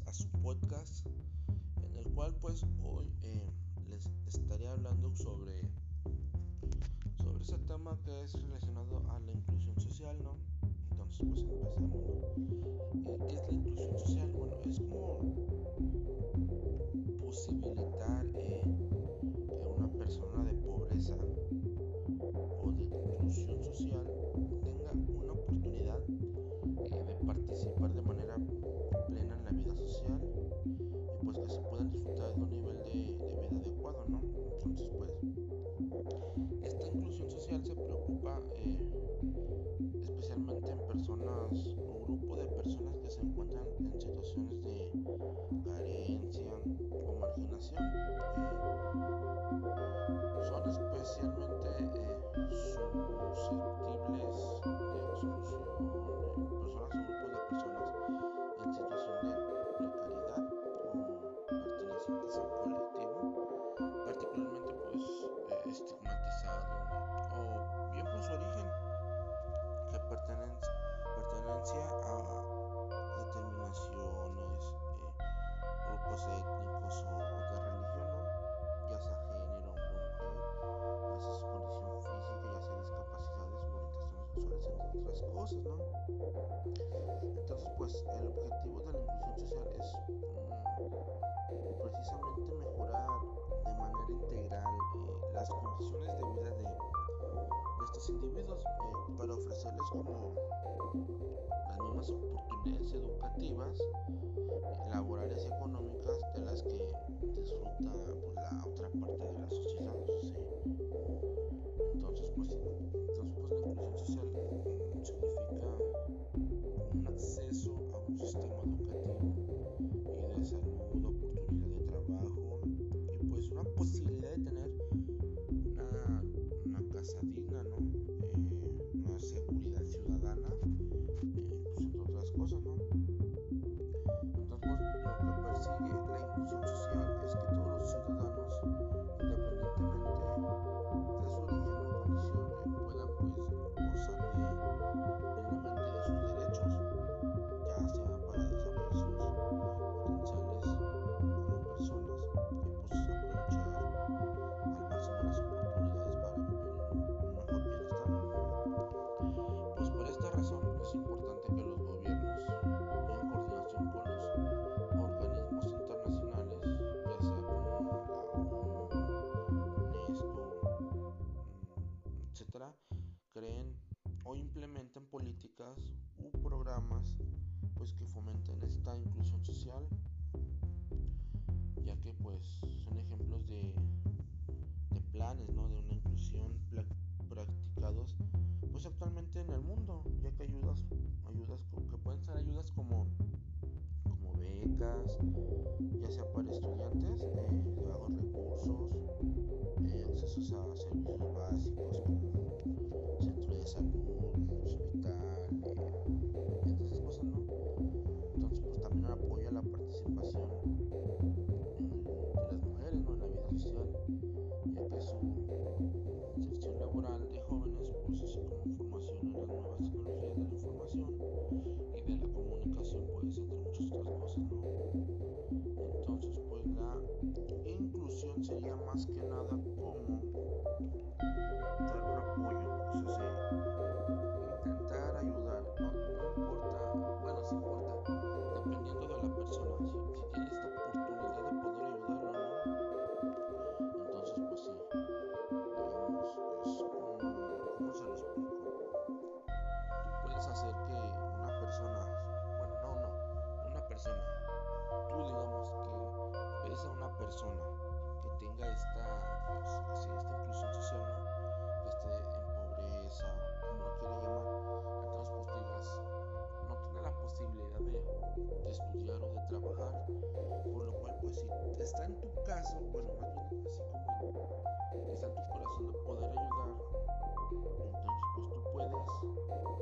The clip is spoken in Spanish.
a su podcast en el cual pues hoy eh, les estaré hablando sobre sobre ese tema que es relacionado a la inclusión social, ¿no? Entonces pues empecemos, eh, ¿Qué es la inclusión social? otras cosas, ¿no? Entonces, pues el objetivo de la inclusión social es mm, precisamente mejorar de manera integral eh, las condiciones de vida de, estos individuos eh, para ofrecerles como las mismas oportunidades educativas, eh, laborales y económicas o implementan políticas u programas pues que fomenten esta inclusión social ya que pues son ejemplos de, de planes ¿no? de una inclusión practicados pues actualmente en el mundo ya que ayudas ayudas que pueden ser ayudas como como becas ya sea para estudiantes eh, de bajos recursos eh, accesos a servicios básicos se lo explico. Tú puedes hacer que una persona, bueno, no, no, una persona, tú digamos que ves a una persona claro de trabajar, por lo cual pues si está en tu caso, bueno, más bien así como está en tu corazón de poder ayudar, entonces pues tú puedes